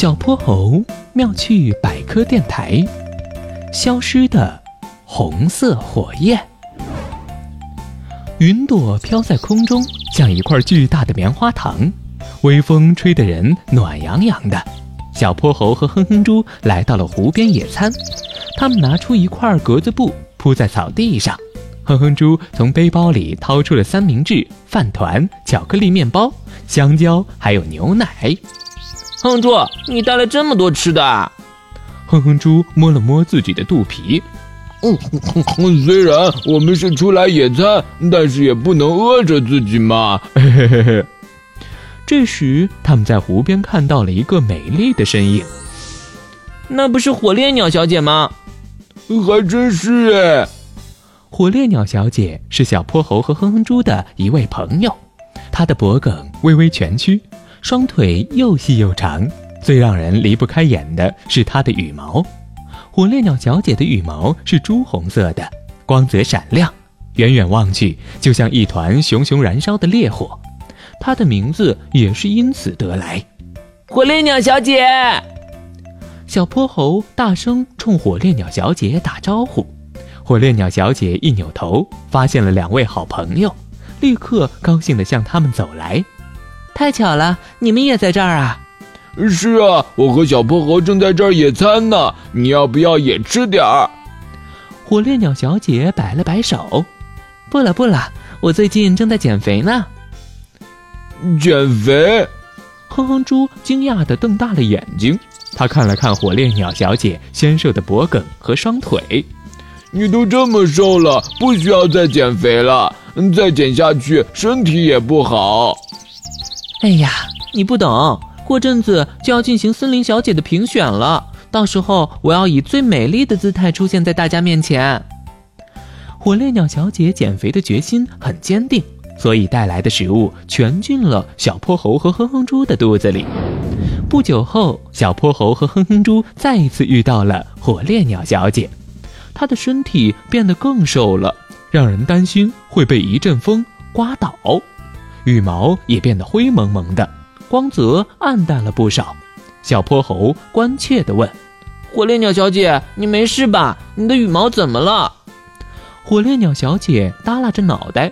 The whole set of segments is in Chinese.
小泼猴妙趣百科电台，消失的红色火焰。云朵飘在空中，像一块巨大的棉花糖，微风吹得人暖洋洋的。小泼猴和哼哼猪来到了湖边野餐，他们拿出一块格子布铺在草地上。哼哼猪从背包里掏出了三明治、饭团、巧克力面包、香蕉，还有牛奶。哼哼猪，你带了这么多吃的？哼哼猪摸了摸自己的肚皮。嗯，虽然我们是出来野餐，但是也不能饿着自己嘛。嘿嘿嘿嘿。这时，他们在湖边看到了一个美丽的身影。那不是火烈鸟小姐吗？还真是哎。火烈鸟小姐是小泼猴和哼哼猪的一位朋友，她的脖颈微微蜷曲。双腿又细又长，最让人离不开眼的是它的羽毛。火烈鸟小姐的羽毛是朱红色的，光泽闪亮，远远望去就像一团熊熊燃烧的烈火。它的名字也是因此得来。火烈鸟小姐，小泼猴大声冲火烈鸟小姐打招呼。火烈鸟小姐一扭头，发现了两位好朋友，立刻高兴地向他们走来。太巧了，你们也在这儿啊！是啊，我和小泼猴正在这儿野餐呢。你要不要也吃点儿？火烈鸟小姐摆了摆手：“不了不了，我最近正在减肥呢。”减肥？哼哼猪惊讶的瞪大了眼睛，他看了看火烈鸟小姐纤瘦的脖颈和双腿：“你都这么瘦了，不需要再减肥了。再减下去，身体也不好。”哎呀，你不懂，过阵子就要进行森林小姐的评选了，到时候我要以最美丽的姿态出现在大家面前。火烈鸟小姐减肥的决心很坚定，所以带来的食物全进了小泼猴和哼哼猪的肚子里。不久后，小泼猴和哼哼猪再一次遇到了火烈鸟小姐，她的身体变得更瘦了，让人担心会被一阵风刮倒。羽毛也变得灰蒙蒙的，光泽暗淡了不少。小泼猴关切地问：“火烈鸟小姐，你没事吧？你的羽毛怎么了？”火烈鸟小姐耷拉着脑袋：“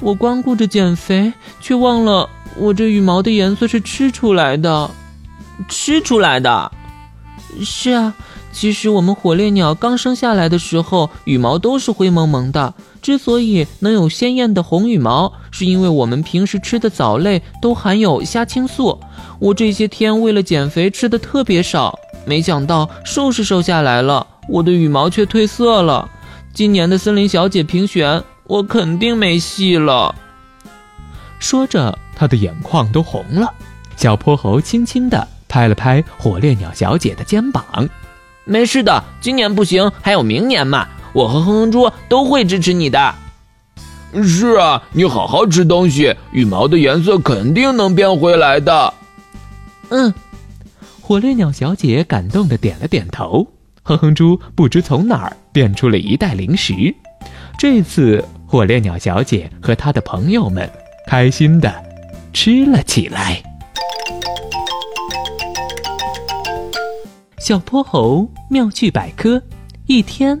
我光顾着减肥，却忘了我这羽毛的颜色是吃出来的。吃出来的？是啊。其实我们火烈鸟刚生下来的时候，羽毛都是灰蒙蒙的。”之所以能有鲜艳的红羽毛，是因为我们平时吃的藻类都含有虾青素。我这些天为了减肥吃的特别少，没想到瘦是瘦下来了，我的羽毛却褪色了。今年的森林小姐评选，我肯定没戏了。说着，他的眼眶都红了。小泼猴轻轻地拍了拍火烈鸟小姐的肩膀：“没事的，今年不行，还有明年嘛。”我和哼哼猪都会支持你的。是啊，你好好吃东西，羽毛的颜色肯定能变回来的。嗯，火烈鸟小姐感动的点了点头。哼哼猪不知从哪儿变出了一袋零食，这次火烈鸟小姐和她的朋友们开心的吃了起来。小泼猴妙趣百科，一天。